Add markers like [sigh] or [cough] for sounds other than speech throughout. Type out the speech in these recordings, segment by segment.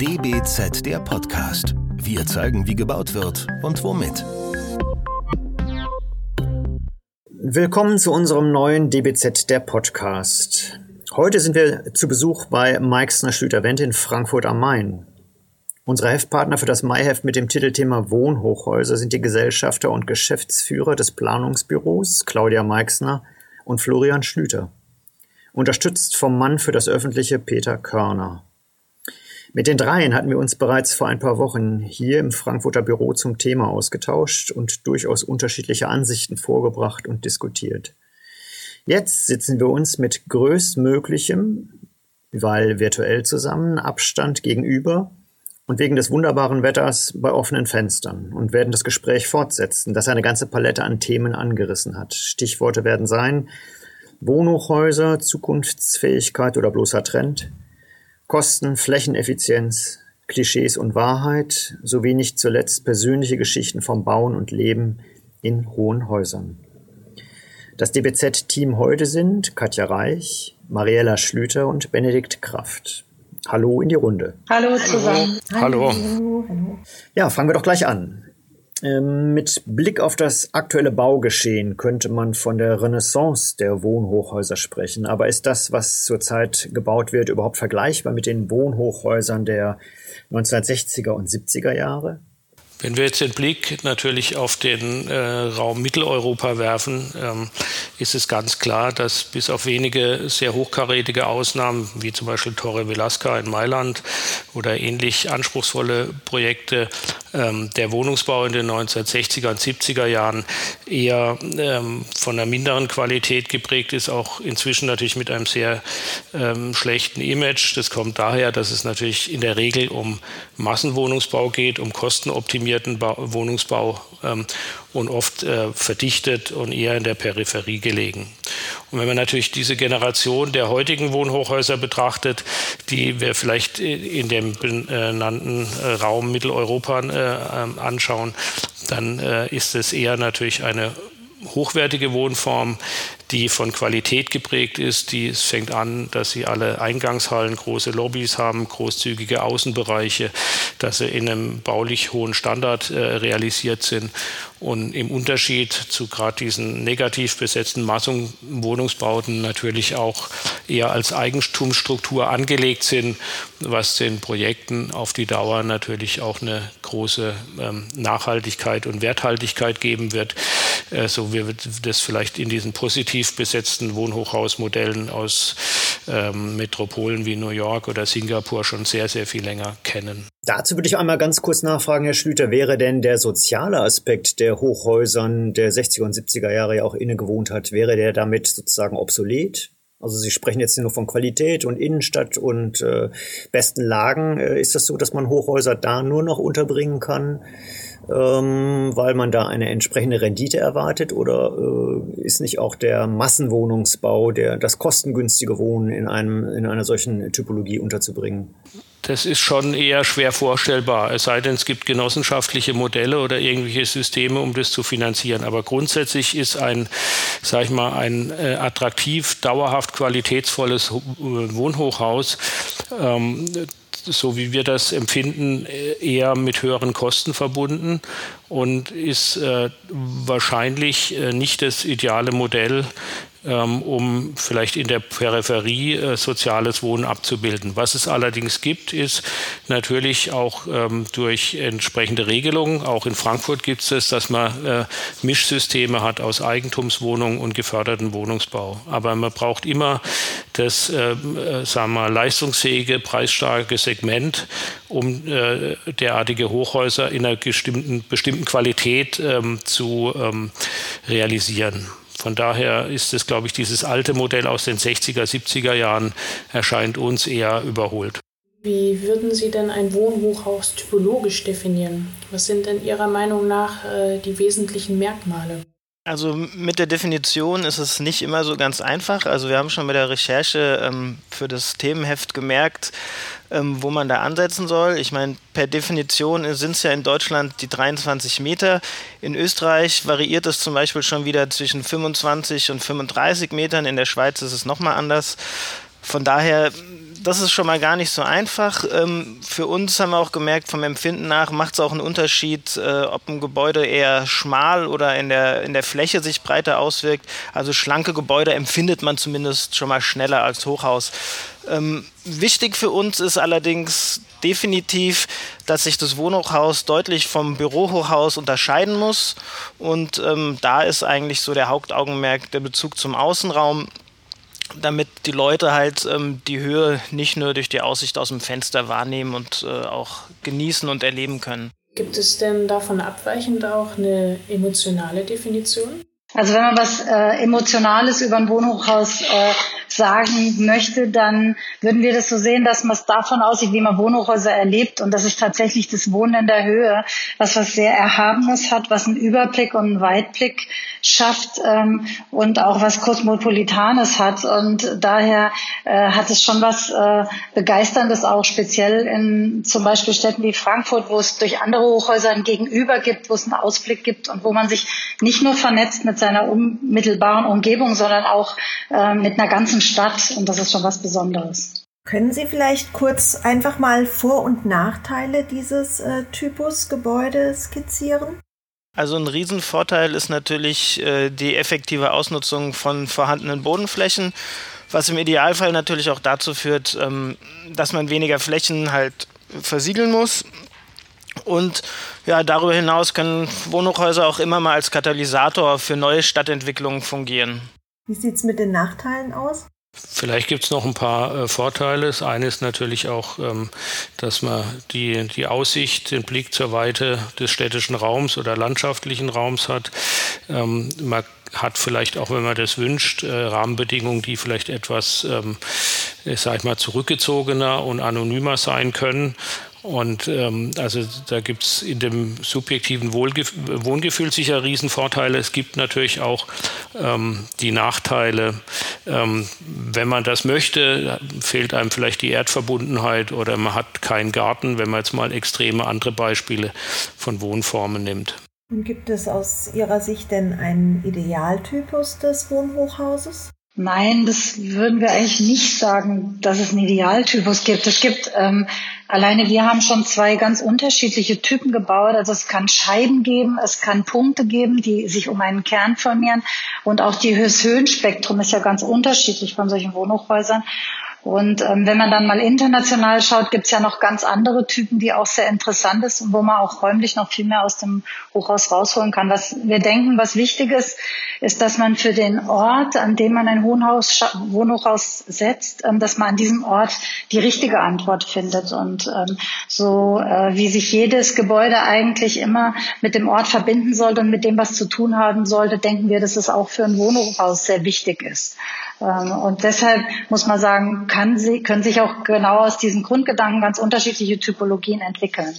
DBZ der Podcast. Wir zeigen, wie gebaut wird und womit. Willkommen zu unserem neuen DBZ der Podcast. Heute sind wir zu Besuch bei Meixner Schlüter Wendt in Frankfurt am Main. Unsere Heftpartner für das Maiheft mit dem Titelthema Wohnhochhäuser sind die Gesellschafter und Geschäftsführer des Planungsbüros Claudia Meixner und Florian Schlüter. Unterstützt vom Mann für das Öffentliche Peter Körner. Mit den dreien hatten wir uns bereits vor ein paar Wochen hier im Frankfurter Büro zum Thema ausgetauscht und durchaus unterschiedliche Ansichten vorgebracht und diskutiert. Jetzt sitzen wir uns mit größtmöglichem, weil virtuell zusammen, Abstand gegenüber und wegen des wunderbaren Wetters bei offenen Fenstern und werden das Gespräch fortsetzen, das eine ganze Palette an Themen angerissen hat. Stichworte werden sein Wohnhochhäuser, Zukunftsfähigkeit oder bloßer Trend, Kosten, Flächeneffizienz, Klischees und Wahrheit sowie nicht zuletzt persönliche Geschichten vom Bauen und Leben in hohen Häusern. Das DBZ-Team heute sind Katja Reich, Mariella Schlüter und Benedikt Kraft. Hallo in die Runde. Hallo zusammen. Hallo. Hallo. Ja, fangen wir doch gleich an. Ähm, mit Blick auf das aktuelle Baugeschehen könnte man von der Renaissance der Wohnhochhäuser sprechen. Aber ist das, was zurzeit gebaut wird, überhaupt vergleichbar mit den Wohnhochhäusern der 1960er und 70er Jahre? Wenn wir jetzt den Blick natürlich auf den äh, Raum Mitteleuropa werfen, ähm, ist es ganz klar, dass bis auf wenige sehr hochkarätige Ausnahmen, wie zum Beispiel Torre Velasca in Mailand oder ähnlich anspruchsvolle Projekte, ähm, der Wohnungsbau in den 1960er und 70er Jahren eher ähm, von einer minderen Qualität geprägt ist, auch inzwischen natürlich mit einem sehr ähm, schlechten Image. Das kommt daher, dass es natürlich in der Regel um Massenwohnungsbau geht, um Kostenoptimierung optimierten ba Wohnungsbau ähm, und oft äh, verdichtet und eher in der Peripherie gelegen. Und wenn man natürlich diese Generation der heutigen Wohnhochhäuser betrachtet, die wir vielleicht in dem benannten äh, Raum Mitteleuropa äh, ähm, anschauen, dann äh, ist es eher natürlich eine hochwertige Wohnform, die von Qualität geprägt ist. Die, es fängt an, dass sie alle Eingangshallen, große Lobbys haben, großzügige Außenbereiche, dass sie in einem baulich hohen Standard äh, realisiert sind. Und im Unterschied zu gerade diesen negativ besetzten Massungswohnungsbauten natürlich auch eher als Eigentumsstruktur angelegt sind, was den Projekten auf die Dauer natürlich auch eine große ähm, Nachhaltigkeit und Werthaltigkeit geben wird. Äh, so wie wir das vielleicht in diesen attraktiv besetzten Wohnhochhausmodellen aus ähm, Metropolen wie New York oder Singapur schon sehr, sehr viel länger kennen. Dazu würde ich einmal ganz kurz nachfragen, Herr Schlüter, wäre denn der soziale Aspekt der Hochhäusern der 60er und 70er Jahre ja auch inne gewohnt hat, wäre der damit sozusagen obsolet? Also Sie sprechen jetzt nur von Qualität und Innenstadt und äh, besten Lagen. Äh, ist das so, dass man Hochhäuser da nur noch unterbringen kann? ähm, weil man da eine entsprechende Rendite erwartet? Oder äh, ist nicht auch der Massenwohnungsbau, der, das kostengünstige Wohnen in, einem, in einer solchen Typologie unterzubringen? Das ist schon eher schwer vorstellbar, es sei denn, es gibt genossenschaftliche Modelle oder irgendwelche Systeme, um das zu finanzieren. Aber grundsätzlich ist ein, sag ich mal, ein äh, attraktiv, dauerhaft qualitätsvolles Wohnhochhaus ähm, so wie wir das empfinden, eher mit höheren Kosten verbunden und ist äh, wahrscheinlich äh, nicht das ideale Modell um vielleicht in der Peripherie äh, soziales Wohnen abzubilden. Was es allerdings gibt, ist natürlich auch ähm, durch entsprechende Regelungen, auch in Frankfurt gibt es das, dass man äh, Mischsysteme hat aus Eigentumswohnungen und geförderten Wohnungsbau. Aber man braucht immer das äh, sagen wir, leistungsfähige, preisstarke Segment, um derartige Hochhäuser in einer bestimmten, bestimmten Qualität ähm, zu realisieren. Von daher ist es, glaube ich, dieses alte Modell aus den 60er, 70er Jahren erscheint uns eher überholt. Wie würden Sie denn ein Wohnhochhaus typologisch definieren? Was sind denn Ihrer Meinung nach äh, die wesentlichen Merkmale? Also mit der Definition ist es nicht immer so ganz einfach. Also wir haben schon bei der Recherche ähm, für das Themenheft gemerkt, ähm, wo man da ansetzen soll. Ich meine, per Definition sind es ja in Deutschland die 23 Meter. In Österreich variiert es zum Beispiel schon wieder zwischen 25 und 35 Metern. In der Schweiz ist es nochmal anders. Von daher das ist schon mal gar nicht so einfach. Ähm, für uns haben wir auch gemerkt, vom Empfinden nach macht es auch einen Unterschied, äh, ob ein Gebäude eher schmal oder in der, in der Fläche sich breiter auswirkt. Also schlanke Gebäude empfindet man zumindest schon mal schneller als Hochhaus. Ähm, wichtig für uns ist allerdings definitiv, dass sich das Wohnhochhaus deutlich vom Bürohochhaus unterscheiden muss. Und ähm, da ist eigentlich so der Hauptaugenmerk der Bezug zum Außenraum damit die Leute halt ähm, die Höhe nicht nur durch die Aussicht aus dem Fenster wahrnehmen und äh, auch genießen und erleben können. Gibt es denn davon abweichend auch eine emotionale Definition? Also wenn man was äh, Emotionales über ein Wohnhochhaus äh, sagen möchte, dann würden wir das so sehen, dass man es davon aussieht, wie man Wohnhochhäuser erlebt und dass es tatsächlich das Wohnen in der Höhe, was was sehr Erhabenes hat, was einen Überblick und einen Weitblick schafft ähm, und auch was Kosmopolitanes hat. Und daher äh, hat es schon was äh, Begeisterndes auch speziell in zum Beispiel Städten wie Frankfurt, wo es durch andere Hochhäuser ein Gegenüber gibt, wo es einen Ausblick gibt und wo man sich nicht nur vernetzt mit seiner unmittelbaren Umgebung, sondern auch äh, mit einer ganzen Stadt. Und das ist schon was Besonderes. Können Sie vielleicht kurz einfach mal Vor- und Nachteile dieses äh, Typus Gebäude skizzieren? Also ein Riesenvorteil ist natürlich äh, die effektive Ausnutzung von vorhandenen Bodenflächen, was im Idealfall natürlich auch dazu führt, ähm, dass man weniger Flächen halt versiegeln muss. Und ja, darüber hinaus können Wohnhochhäuser auch immer mal als Katalysator für neue Stadtentwicklungen fungieren. Wie sieht es mit den Nachteilen aus? Vielleicht gibt es noch ein paar äh, Vorteile. Das eine ist natürlich auch, ähm, dass man die, die Aussicht, den Blick zur Weite des städtischen Raums oder landschaftlichen Raums hat. Ähm, man hat vielleicht auch, wenn man das wünscht, äh, Rahmenbedingungen, die vielleicht etwas, ähm, ich sag mal, zurückgezogener und anonymer sein können. Und ähm, also da gibt es in dem subjektiven Wohlgef Wohngefühl sicher Riesenvorteile. Es gibt natürlich auch ähm, die Nachteile. Ähm, wenn man das möchte, fehlt einem vielleicht die Erdverbundenheit oder man hat keinen Garten, wenn man jetzt mal extreme andere Beispiele von Wohnformen nimmt. Und gibt es aus Ihrer Sicht denn einen Idealtypus des Wohnhochhauses? Nein, das würden wir eigentlich nicht sagen, dass es einen Idealtypus gibt. Es gibt ähm, alleine, wir haben schon zwei ganz unterschiedliche Typen gebaut. Also es kann Scheiben geben, es kann Punkte geben, die sich um einen Kern formieren. Und auch die Höhenspektrum ist ja ganz unterschiedlich von solchen Wohnhochhäusern. Und ähm, wenn man dann mal international schaut, gibt's ja noch ganz andere Typen, die auch sehr interessant ist und wo man auch räumlich noch viel mehr aus dem Hochhaus rausholen kann. Was wir denken, was wichtig ist, ist, dass man für den Ort, an dem man ein Wohnhaus, Wohnhochhaus setzt, ähm, dass man an diesem Ort die richtige Antwort findet. Und ähm, so äh, wie sich jedes Gebäude eigentlich immer mit dem Ort verbinden sollte und mit dem was zu tun haben sollte, denken wir, dass es auch für ein Wohnhochhaus sehr wichtig ist. Ähm, und deshalb muss man sagen, kann sie, können sich auch genau aus diesen Grundgedanken ganz unterschiedliche Typologien entwickeln.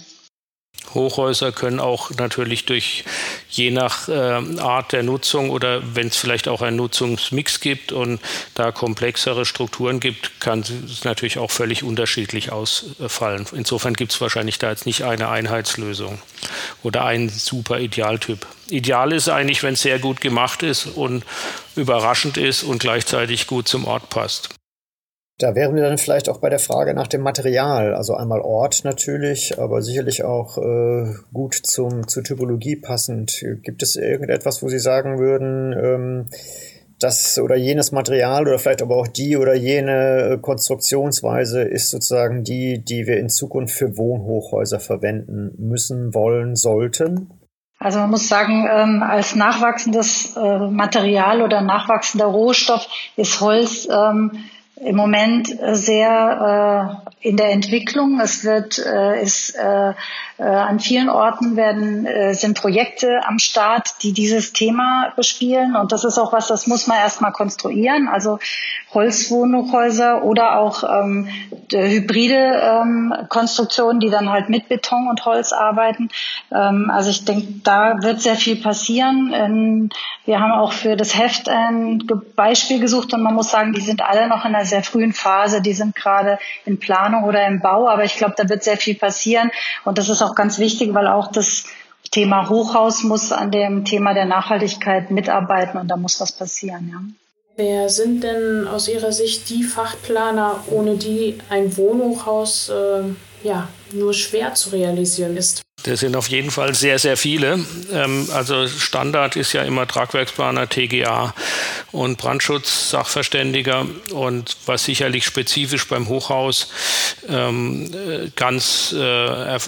Hochhäuser können auch natürlich durch je nach äh, Art der Nutzung oder wenn es vielleicht auch einen Nutzungsmix gibt und da komplexere Strukturen gibt, kann es natürlich auch völlig unterschiedlich ausfallen. Insofern gibt es wahrscheinlich da jetzt nicht eine Einheitslösung oder einen super Idealtyp. Ideal ist eigentlich, wenn es sehr gut gemacht ist und überraschend ist und gleichzeitig gut zum Ort passt. Da wären wir dann vielleicht auch bei der Frage nach dem Material. Also einmal Ort natürlich, aber sicherlich auch äh, gut zum, zur Typologie passend. Gibt es irgendetwas, wo Sie sagen würden, ähm, das oder jenes Material oder vielleicht aber auch die oder jene Konstruktionsweise ist sozusagen die, die wir in Zukunft für Wohnhochhäuser verwenden müssen, wollen, sollten? Also man muss sagen, ähm, als nachwachsendes äh, Material oder nachwachsender Rohstoff ist Holz ähm, im Moment sehr äh, in der Entwicklung. Es wird, äh, ist, äh, äh, an vielen Orten werden, äh, sind Projekte am Start, die dieses Thema bespielen. Und das ist auch was, das muss man erstmal konstruieren. Also Holzwohnhochhäuser oder auch ähm, hybride ähm, Konstruktionen, die dann halt mit Beton und Holz arbeiten. Ähm, also ich denke, da wird sehr viel passieren. Ähm, wir haben auch für das Heft ein Beispiel gesucht und man muss sagen, die sind alle noch in einer sehr frühen Phase. Die sind gerade in Planung oder im Bau, aber ich glaube, da wird sehr viel passieren. Und das ist auch ganz wichtig, weil auch das Thema Hochhaus muss an dem Thema der Nachhaltigkeit mitarbeiten und da muss was passieren. Ja. Wer sind denn aus Ihrer Sicht die Fachplaner, ohne die ein Wohnhochhaus äh, ja, nur schwer zu realisieren ist? Das sind auf jeden Fall sehr, sehr viele. Ähm, also Standard ist ja immer Tragwerksplaner, TGA und Brandschutz-Sachverständiger. Und was sicherlich spezifisch beim Hochhaus ähm, ganz äh,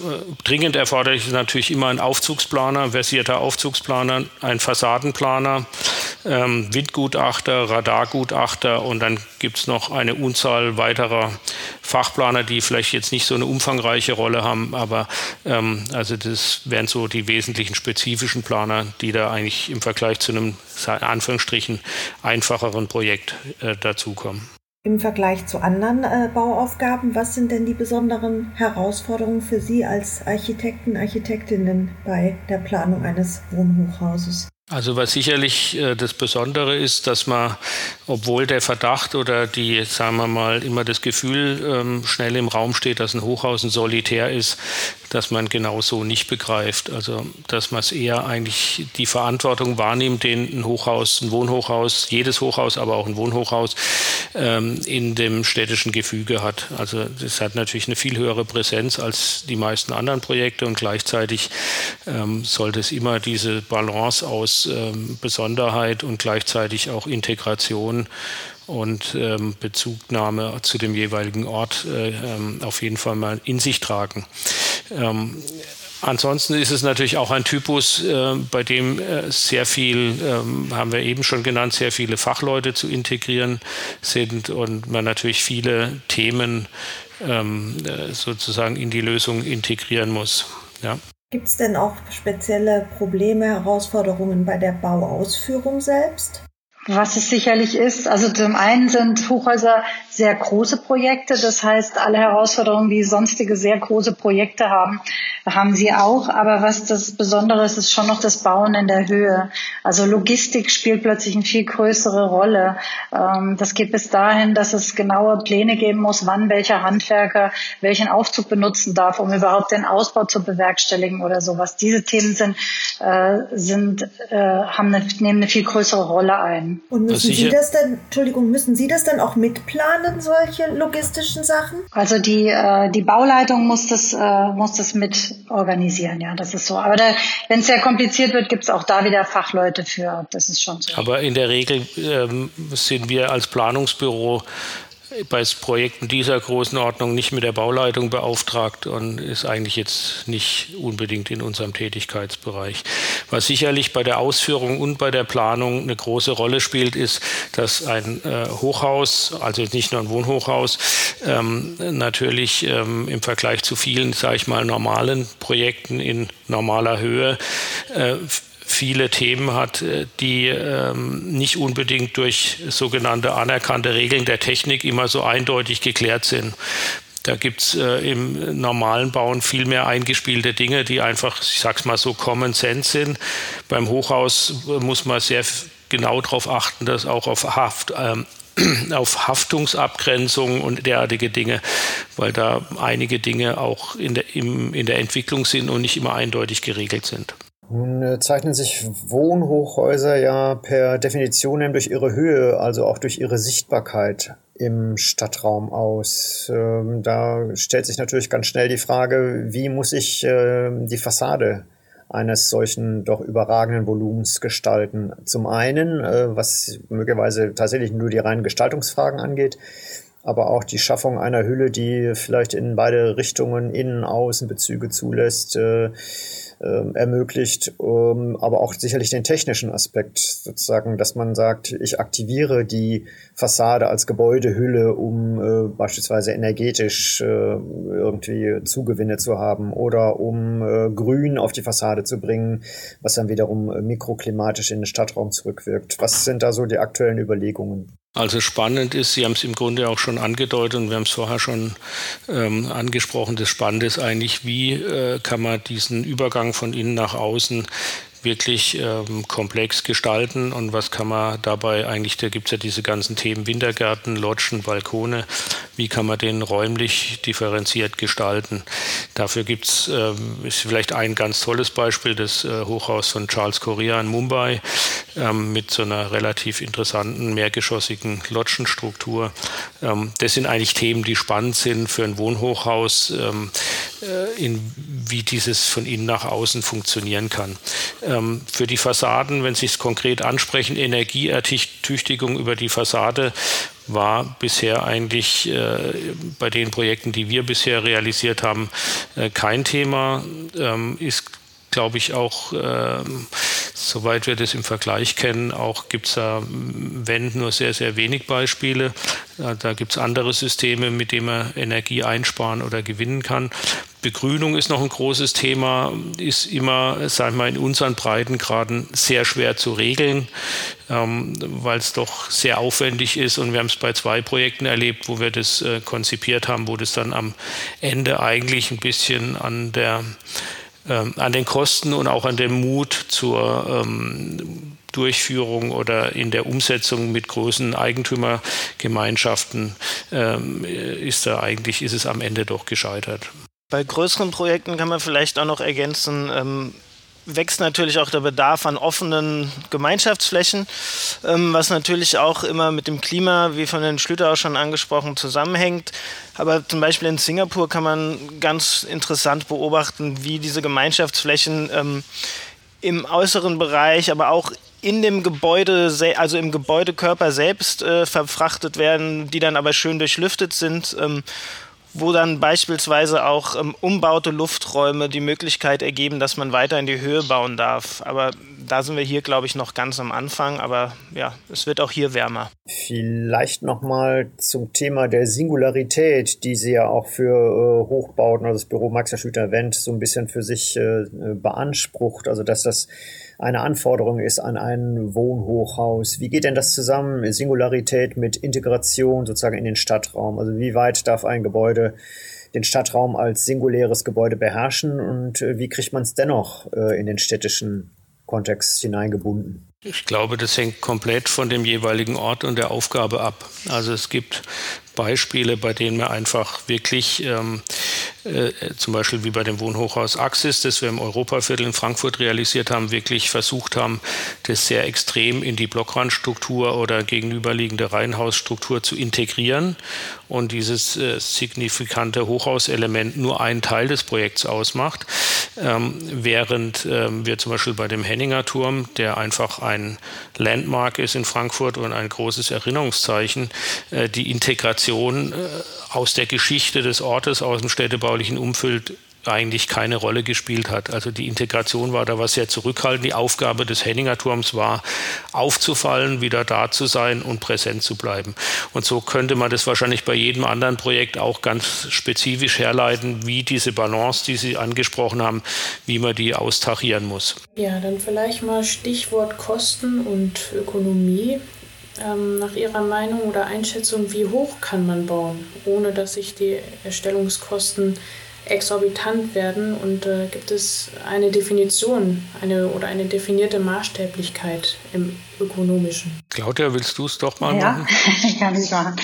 dringend erforderlich ist, natürlich immer ein Aufzugsplaner, versierter Aufzugsplaner, ein Fassadenplaner, ähm, Windgutachter, Radargutachter und dann gibt es noch eine Unzahl weiterer Fachplaner, die vielleicht jetzt nicht so eine umfangreiche Rolle haben, aber ähm, also das wären so die wesentlichen spezifischen Planer, die da eigentlich im Vergleich zu einem in Anführungsstrichen einfacheren Projekt äh, dazukommen. Im Vergleich zu anderen äh, Bauaufgaben, was sind denn die besonderen Herausforderungen für Sie als Architekten, Architektinnen bei der Planung eines Wohnhochhauses? Also was sicherlich äh, das Besondere ist, dass man, obwohl der Verdacht oder die, sagen wir mal, immer das Gefühl ähm, schnell im Raum steht, dass ein Hochhaus ein Solitär ist, dass man genau so nicht begreift. Also dass man es eher eigentlich die Verantwortung wahrnimmt, den ein Hochhaus, ein Wohnhochhaus, jedes Hochhaus, aber auch ein Wohnhochhaus ähm, in dem städtischen Gefüge hat. Also das hat natürlich eine viel höhere Präsenz als die meisten anderen Projekte und gleichzeitig ähm, sollte es immer diese Balance aus ähm, Besonderheit und gleichzeitig auch Integration und ähm, Bezugnahme zu dem jeweiligen Ort äh, ähm, auf jeden Fall mal in sich tragen. Ähm, ansonsten ist es natürlich auch ein Typus, äh, bei dem äh, sehr viel, ähm, haben wir eben schon genannt, sehr viele Fachleute zu integrieren sind und man natürlich viele Themen ähm, äh, sozusagen in die Lösung integrieren muss. Ja. Gibt es denn auch spezielle Probleme, Herausforderungen bei der Bauausführung selbst? Was es sicherlich ist, also zum einen sind Hochhäuser sehr große Projekte, das heißt, alle Herausforderungen, die sonstige sehr große Projekte haben, haben sie auch. Aber was das Besondere ist, ist schon noch das Bauen in der Höhe. Also Logistik spielt plötzlich eine viel größere Rolle. Ähm, das geht bis dahin, dass es genaue Pläne geben muss, wann welcher Handwerker welchen Aufzug benutzen darf, um überhaupt den Ausbau zu bewerkstelligen oder sowas. Diese Themen sind, äh, sind äh, haben eine, nehmen eine viel größere Rolle ein. Und müssen Sie das dann, Entschuldigung, müssen Sie das dann auch mitplanen, solche logistischen Sachen? Also die, äh, die Bauleitung muss das, äh, muss das mit organisieren, ja, das ist so. Aber wenn es sehr kompliziert wird, gibt es auch da wieder Fachleute für, das ist schon so. Aber in der Regel ähm, sind wir als Planungsbüro bei Projekten dieser Größenordnung nicht mit der Bauleitung beauftragt und ist eigentlich jetzt nicht unbedingt in unserem Tätigkeitsbereich. Was sicherlich bei der Ausführung und bei der Planung eine große Rolle spielt, ist, dass ein äh, Hochhaus, also nicht nur ein Wohnhochhaus, ähm, natürlich ähm, im Vergleich zu vielen, sage ich mal, normalen Projekten in normaler Höhe äh, viele Themen hat, äh, die ähm, nicht unbedingt durch sogenannte anerkannte Regeln der Technik immer so eindeutig geklärt sind. Da gibt es äh, im normalen Bauen viel mehr eingespielte Dinge, die einfach, ich sag's mal so, Common Sense sind. Beim Hochhaus äh, muss man sehr genau darauf achten, dass auch auf Haft, ähm, [clears throat] auf Haftungsabgrenzung und derartige Dinge, weil da einige Dinge auch in der, im, in der Entwicklung sind und nicht immer eindeutig geregelt sind. Nun äh, zeichnen sich Wohnhochhäuser ja per Definition durch ihre Höhe, also auch durch ihre Sichtbarkeit im Stadtraum aus. Ähm, da stellt sich natürlich ganz schnell die Frage, wie muss ich ähm, die Fassade eines solchen doch überragenden Volumens gestalten? Zum einen, äh, was möglicherweise tatsächlich nur die reinen Gestaltungsfragen angeht, aber auch die Schaffung einer Hülle, die vielleicht in beide Richtungen Innen, Außen Bezüge zulässt, äh, ähm, ermöglicht, ähm, aber auch sicherlich den technischen Aspekt sozusagen, dass man sagt, ich aktiviere die Fassade als Gebäudehülle, um äh, beispielsweise energetisch äh, irgendwie Zugewinne zu haben oder um äh, Grün auf die Fassade zu bringen, was dann wiederum mikroklimatisch in den Stadtraum zurückwirkt. Was sind da so die aktuellen Überlegungen? Also spannend ist, Sie haben es im Grunde auch schon angedeutet und wir haben es vorher schon ähm, angesprochen, das Spannende ist eigentlich, wie äh, kann man diesen Übergang von innen nach außen wirklich ähm, komplex gestalten und was kann man dabei eigentlich, da gibt es ja diese ganzen Themen Wintergärten, Lodgen, Balkone, wie kann man den räumlich differenziert gestalten. Dafür gibt es, ähm, vielleicht ein ganz tolles Beispiel, das äh, Hochhaus von Charles Correa in Mumbai, ähm, mit so einer relativ interessanten mehrgeschossigen Lodgenstruktur. Ähm, das sind eigentlich Themen, die spannend sind für ein Wohnhochhaus, ähm, äh, in, wie dieses von innen nach außen funktionieren kann. Ähm, für die Fassaden, wenn Sie es konkret ansprechen, Energieertüchtigung über die Fassade war bisher eigentlich äh, bei den Projekten, die wir bisher realisiert haben, äh, kein Thema. Ähm, ist, glaube ich, auch, äh, soweit wir das im Vergleich kennen, auch gibt es da, wenn nur sehr, sehr wenig Beispiele. Da gibt es andere Systeme, mit denen man Energie einsparen oder gewinnen kann. Begrünung ist noch ein großes Thema, ist immer, sagen wir mal, in unseren Breitengraden sehr schwer zu regeln, ähm, weil es doch sehr aufwendig ist. Und wir haben es bei zwei Projekten erlebt, wo wir das äh, konzipiert haben, wo das dann am Ende eigentlich ein bisschen an der ähm, an den Kosten und auch an dem Mut zur ähm, Durchführung oder in der Umsetzung mit großen Eigentümergemeinschaften ähm, ist da eigentlich ist es am Ende doch gescheitert. Bei größeren Projekten kann man vielleicht auch noch ergänzen, ähm, wächst natürlich auch der Bedarf an offenen Gemeinschaftsflächen, ähm, was natürlich auch immer mit dem Klima, wie von Herrn Schlüter auch schon angesprochen, zusammenhängt. Aber zum Beispiel in Singapur kann man ganz interessant beobachten, wie diese Gemeinschaftsflächen ähm, im äußeren Bereich, aber auch in dem Gebäude, also im Gebäudekörper selbst äh, verfrachtet werden, die dann aber schön durchlüftet sind. Ähm, wo dann beispielsweise auch ähm, umbaute Lufträume die Möglichkeit ergeben, dass man weiter in die Höhe bauen darf. Aber da sind wir hier, glaube ich, noch ganz am Anfang. Aber ja, es wird auch hier wärmer. Vielleicht nochmal zum Thema der Singularität, die Sie ja auch für äh, Hochbauten, also das Büro Max Schüter Wendt, so ein bisschen für sich äh, beansprucht. Also dass das eine Anforderung ist an ein Wohnhochhaus. Wie geht denn das zusammen, Singularität mit Integration sozusagen in den Stadtraum? Also wie weit darf ein Gebäude den Stadtraum als singuläres Gebäude beherrschen und äh, wie kriegt man es dennoch äh, in den städtischen Kontext hineingebunden? Ich glaube, das hängt komplett von dem jeweiligen Ort und der Aufgabe ab. Also es gibt Beispiele, bei denen wir einfach wirklich ähm, äh, zum Beispiel wie bei dem Wohnhochhaus Axis, das wir im Europaviertel in Frankfurt realisiert haben, wirklich versucht haben, das sehr extrem in die Blockrandstruktur oder gegenüberliegende Reihenhausstruktur zu integrieren und dieses äh, signifikante Hochhauselement nur einen Teil des Projekts ausmacht, ähm, während ähm, wir zum Beispiel bei dem Henninger Turm, der einfach ein Landmark ist in Frankfurt und ein großes Erinnerungszeichen, äh, die Integration äh, aus der Geschichte des Ortes, aus dem städtebaulichen Umfeld eigentlich keine Rolle gespielt hat. Also die Integration war da was sehr zurückhaltend. Die Aufgabe des Henninger Turms war, aufzufallen, wieder da zu sein und präsent zu bleiben. Und so könnte man das wahrscheinlich bei jedem anderen Projekt auch ganz spezifisch herleiten, wie diese Balance, die Sie angesprochen haben, wie man die austachieren muss. Ja, dann vielleicht mal Stichwort Kosten und Ökonomie. Ähm, nach Ihrer Meinung oder Einschätzung, wie hoch kann man bauen, ohne dass sich die Erstellungskosten exorbitant werden? Und äh, gibt es eine Definition eine, oder eine definierte Maßstäblichkeit im ökonomischen? Claudia, willst du es doch mal ja, machen? [laughs] kann ich machen.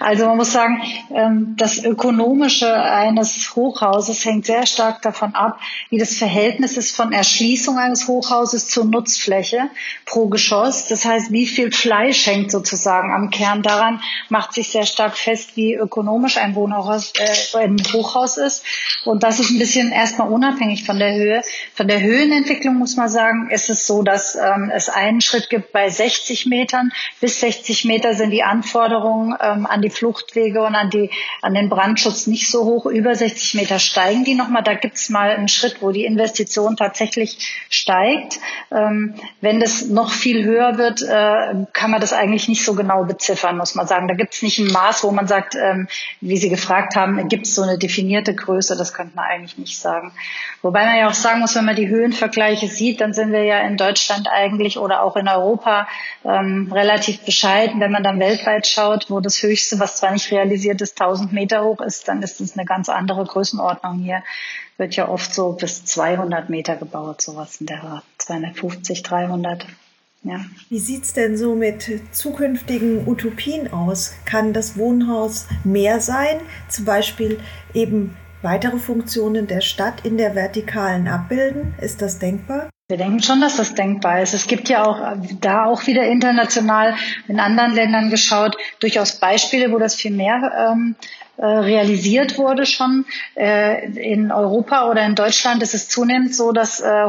Also man muss sagen, ähm, das Ökonomische eines Hochhauses hängt sehr stark davon ab, wie das Verhältnis ist von Erschließung eines Hochhauses zur Nutzfläche pro Geschoss. Das heißt, wie viel Fleisch hängt sozusagen am Kern daran, macht sich sehr stark fest, wie ökonomisch ein Wohnhaus, äh, ein Hochhaus ist. Und das ist ein bisschen erstmal unabhängig von der Höhe. Von der Höhenentwicklung muss man sagen, ist es so, dass ähm, es einen Schritt gibt bei 60 Metern. Bis 60 Meter sind die Anforderungen ähm, an die Fluchtwege und an, die, an den Brandschutz nicht so hoch. Über 60 Meter steigen die nochmal. Da gibt es mal einen Schritt, wo die Investition tatsächlich steigt. Ähm, wenn das noch viel höher wird, äh, kann man das eigentlich nicht so genau beziffern, muss man sagen. Da gibt es nicht ein Maß, wo man sagt, ähm, wie Sie gefragt haben, gibt es so eine definierte Größe. Das könnte man eigentlich nicht sagen. Wobei man ja auch sagen muss, wenn man die Höhenvergleiche sieht, dann sind wir ja in Deutschland eigentlich oder auch in Europa ähm, relativ bescheiden. Wenn man dann weltweit schaut, wo das höchste was zwar nicht realisiert ist, 1000 Meter hoch ist, dann ist es eine ganz andere Größenordnung. Hier wird ja oft so bis 200 Meter gebaut, sowas in der 250, 300. Ja. Wie sieht es denn so mit zukünftigen Utopien aus? Kann das Wohnhaus mehr sein? Zum Beispiel eben weitere Funktionen der Stadt in der Vertikalen abbilden? Ist das denkbar? Wir denken schon, dass das denkbar ist. Es gibt ja auch da auch wieder international in anderen Ländern geschaut, durchaus Beispiele, wo das viel mehr ähm, äh, realisiert wurde schon. Äh, in Europa oder in Deutschland ist es zunehmend so, dass äh,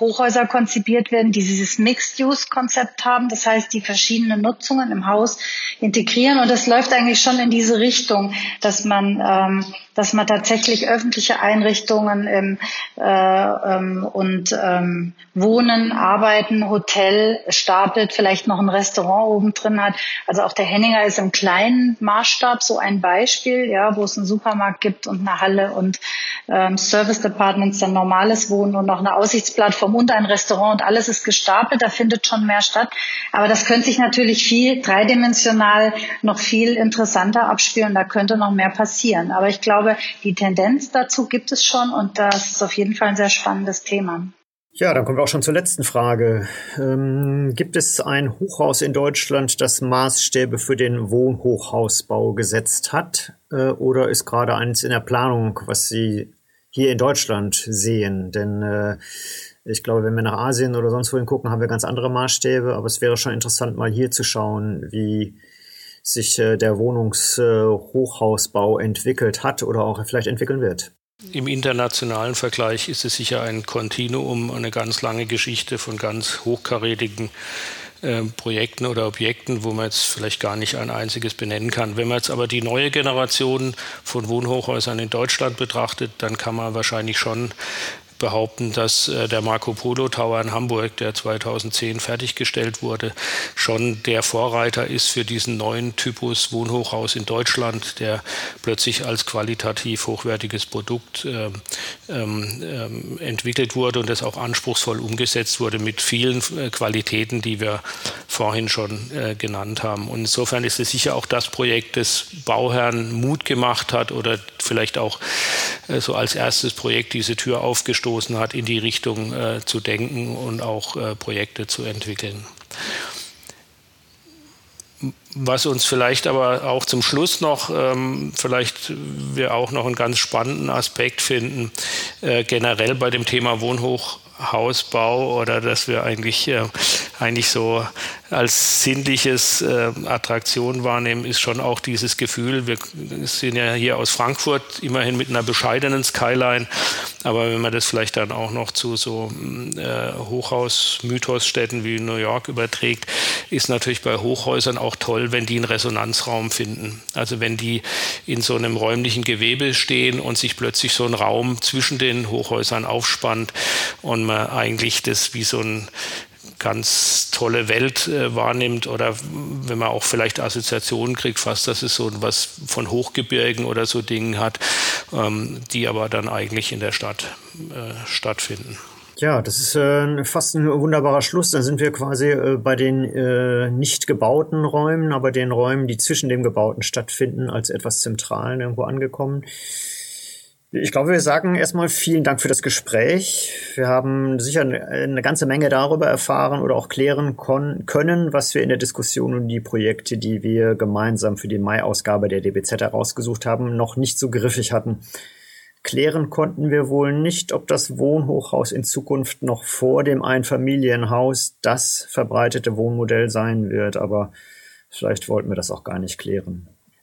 Hochhäuser konzipiert werden, die dieses Mixed-Use-Konzept haben. Das heißt, die verschiedenen Nutzungen im Haus integrieren. Und es läuft eigentlich schon in diese Richtung, dass man ähm, dass man tatsächlich öffentliche Einrichtungen im, äh, ähm, und ähm, Wohnen, Arbeiten, Hotel stapelt, vielleicht noch ein Restaurant oben drin hat. Also auch der Henninger ist im kleinen Maßstab so ein Beispiel, ja, wo es einen Supermarkt gibt und eine Halle und ähm, Service Departments, dann normales Wohnen und noch eine Aussichtsplattform und ein Restaurant und alles ist gestapelt, da findet schon mehr statt. Aber das könnte sich natürlich viel dreidimensional noch viel interessanter abspielen, da könnte noch mehr passieren. Aber ich glaube, glaube, die Tendenz dazu gibt es schon und das ist auf jeden Fall ein sehr spannendes Thema. Ja, dann kommen wir auch schon zur letzten Frage. Ähm, gibt es ein Hochhaus in Deutschland, das Maßstäbe für den Wohnhochhausbau gesetzt hat? Äh, oder ist gerade eins in der Planung, was Sie hier in Deutschland sehen? Denn äh, ich glaube, wenn wir nach Asien oder sonst wohin gucken, haben wir ganz andere Maßstäbe. Aber es wäre schon interessant, mal hier zu schauen, wie sich äh, der Wohnungshochhausbau äh, entwickelt hat oder auch vielleicht entwickeln wird. Im internationalen Vergleich ist es sicher ein Kontinuum, eine ganz lange Geschichte von ganz hochkarätigen äh, Projekten oder Objekten, wo man jetzt vielleicht gar nicht ein einziges benennen kann. Wenn man jetzt aber die neue Generation von Wohnhochhäusern in Deutschland betrachtet, dann kann man wahrscheinlich schon behaupten, dass äh, der Marco Polo Tower in Hamburg, der 2010 fertiggestellt wurde, schon der Vorreiter ist für diesen neuen Typus Wohnhochhaus in Deutschland, der plötzlich als qualitativ hochwertiges Produkt äh, ähm, entwickelt wurde und das auch anspruchsvoll umgesetzt wurde mit vielen äh, Qualitäten, die wir vorhin schon äh, genannt haben. Und insofern ist es sicher auch das Projekt, das Bauherrn Mut gemacht hat oder vielleicht auch so als erstes Projekt diese Tür aufgestoßen angestoßen hat, in die Richtung äh, zu denken und auch äh, Projekte zu entwickeln. Was uns vielleicht aber auch zum Schluss noch, ähm, vielleicht wir auch noch einen ganz spannenden Aspekt finden, äh, generell bei dem Thema Wohnhochhausbau oder dass wir eigentlich, äh, eigentlich so als sinnliches äh, Attraktion wahrnehmen, ist schon auch dieses Gefühl, wir sind ja hier aus Frankfurt immerhin mit einer bescheidenen Skyline, aber wenn man das vielleicht dann auch noch zu so äh, Hochhaus-Mythosstädten wie New York überträgt, ist natürlich bei Hochhäusern auch toll, wenn die einen Resonanzraum finden. Also wenn die in so einem räumlichen Gewebe stehen und sich plötzlich so ein Raum zwischen den Hochhäusern aufspannt und man eigentlich das wie so ein ganz tolle Welt äh, wahrnimmt oder wenn man auch vielleicht Assoziationen kriegt, fast, dass es so was von Hochgebirgen oder so Dingen hat, ähm, die aber dann eigentlich in der Stadt äh, stattfinden. Ja, das ist äh, fast ein wunderbarer Schluss. Dann sind wir quasi äh, bei den äh, nicht gebauten Räumen, aber den Räumen, die zwischen dem Gebauten stattfinden, als etwas Zentralen irgendwo angekommen. Ich glaube, wir sagen erstmal vielen Dank für das Gespräch. Wir haben sicher eine ganze Menge darüber erfahren oder auch klären können, was wir in der Diskussion und die Projekte, die wir gemeinsam für die Mai-Ausgabe der DBZ herausgesucht haben, noch nicht so griffig hatten. Klären konnten wir wohl nicht, ob das Wohnhochhaus in Zukunft noch vor dem Einfamilienhaus das verbreitete Wohnmodell sein wird, aber vielleicht wollten wir das auch gar nicht klären.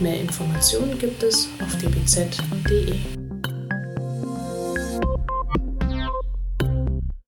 Mehr Informationen gibt es auf dbz.de.